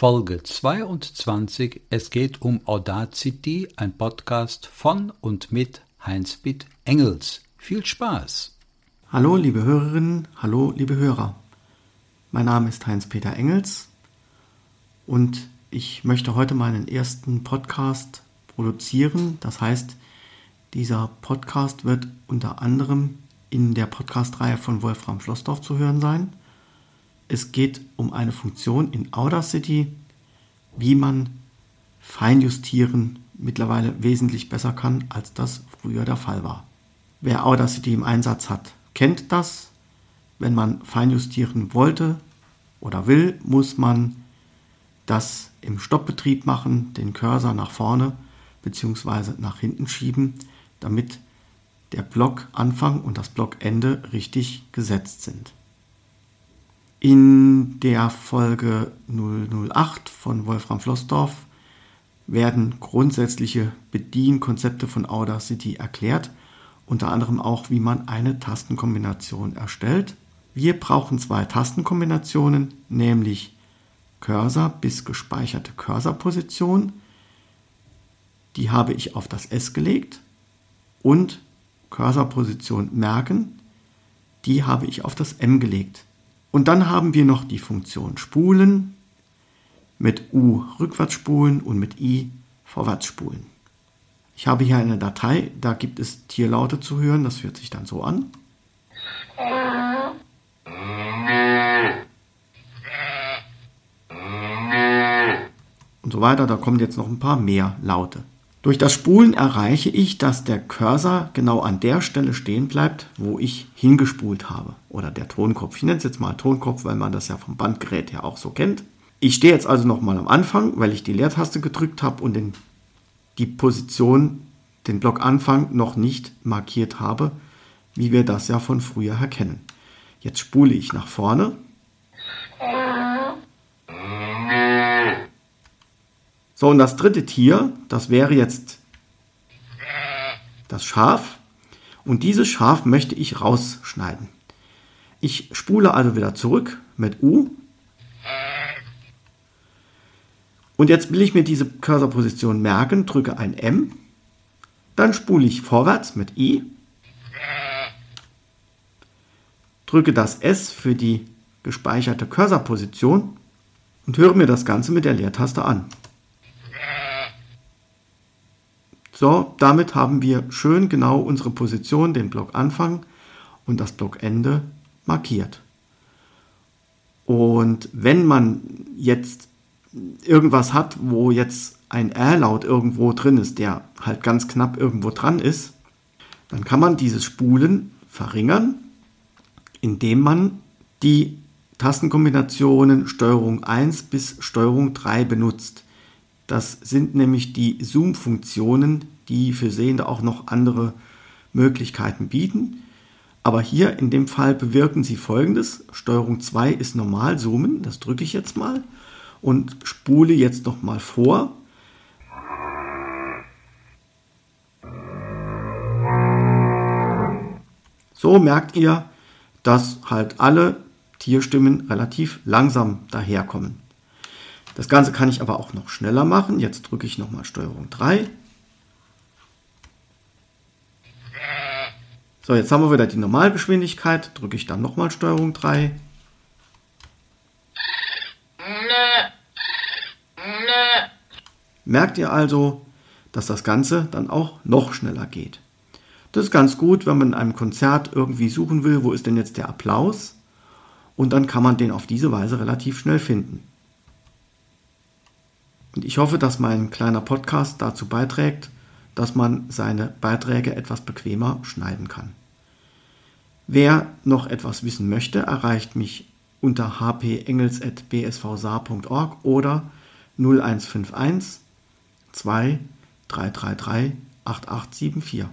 Folge 22. Es geht um Audacity, ein Podcast von und mit Heinz-Bitt Engels. Viel Spaß! Hallo, liebe Hörerinnen, hallo, liebe Hörer. Mein Name ist Heinz-Peter Engels und ich möchte heute meinen ersten Podcast produzieren. Das heißt, dieser Podcast wird unter anderem in der Podcast-Reihe von Wolfram Flossdorf zu hören sein. Es geht um eine Funktion in Audacity, wie man Feinjustieren mittlerweile wesentlich besser kann, als das früher der Fall war. Wer Audacity im Einsatz hat, kennt das. Wenn man feinjustieren wollte oder will, muss man das im Stoppbetrieb machen, den Cursor nach vorne bzw. nach hinten schieben, damit der Blockanfang und das Blockende richtig gesetzt sind. In der Folge 008 von Wolfram Flossdorf werden grundsätzliche Bedienkonzepte von Audacity erklärt, unter anderem auch, wie man eine Tastenkombination erstellt. Wir brauchen zwei Tastenkombinationen, nämlich Cursor bis gespeicherte Cursorposition. Die habe ich auf das S gelegt und Cursorposition merken, die habe ich auf das M gelegt. Und dann haben wir noch die Funktion Spulen mit U rückwärts spulen und mit I vorwärts spulen. Ich habe hier eine Datei, da gibt es Tierlaute zu hören, das hört sich dann so an. Und so weiter, da kommen jetzt noch ein paar mehr Laute. Durch das Spulen erreiche ich, dass der Cursor genau an der Stelle stehen bleibt, wo ich hingespult habe. Oder der Tonkopf. Ich nenne es jetzt mal Tonkopf, weil man das ja vom Bandgerät ja auch so kennt. Ich stehe jetzt also nochmal am Anfang, weil ich die Leertaste gedrückt habe und den, die Position, den Blockanfang noch nicht markiert habe, wie wir das ja von früher her kennen. Jetzt spule ich nach vorne. So, und das dritte Tier, das wäre jetzt das Schaf. Und dieses Schaf möchte ich rausschneiden. Ich spule also wieder zurück mit U. Und jetzt will ich mir diese Cursorposition merken, drücke ein M. Dann spule ich vorwärts mit I. Drücke das S für die gespeicherte Cursorposition und höre mir das Ganze mit der Leertaste an. So, damit haben wir schön genau unsere Position, den Blockanfang und das Blockende markiert. Und wenn man jetzt irgendwas hat, wo jetzt ein R-Laut irgendwo drin ist, der halt ganz knapp irgendwo dran ist, dann kann man dieses Spulen verringern, indem man die Tastenkombinationen Steuerung 1 bis Steuerung 3 benutzt. Das sind nämlich die Zoom-Funktionen, die für Sehende auch noch andere Möglichkeiten bieten. Aber hier in dem Fall bewirken sie folgendes. Steuerung 2 ist normal zoomen, das drücke ich jetzt mal und spule jetzt noch mal vor. So merkt ihr, dass halt alle Tierstimmen relativ langsam daherkommen. Das Ganze kann ich aber auch noch schneller machen. Jetzt drücke ich nochmal Steuerung 3. So, jetzt haben wir wieder die Normalgeschwindigkeit. Drücke ich dann nochmal Steuerung 3. Merkt ihr also, dass das Ganze dann auch noch schneller geht. Das ist ganz gut, wenn man in einem Konzert irgendwie suchen will, wo ist denn jetzt der Applaus? Und dann kann man den auf diese Weise relativ schnell finden. Und ich hoffe, dass mein kleiner Podcast dazu beiträgt, dass man seine Beiträge etwas bequemer schneiden kann. Wer noch etwas wissen möchte, erreicht mich unter hpengels.bsvsaar.org oder 0151 2 333 8874.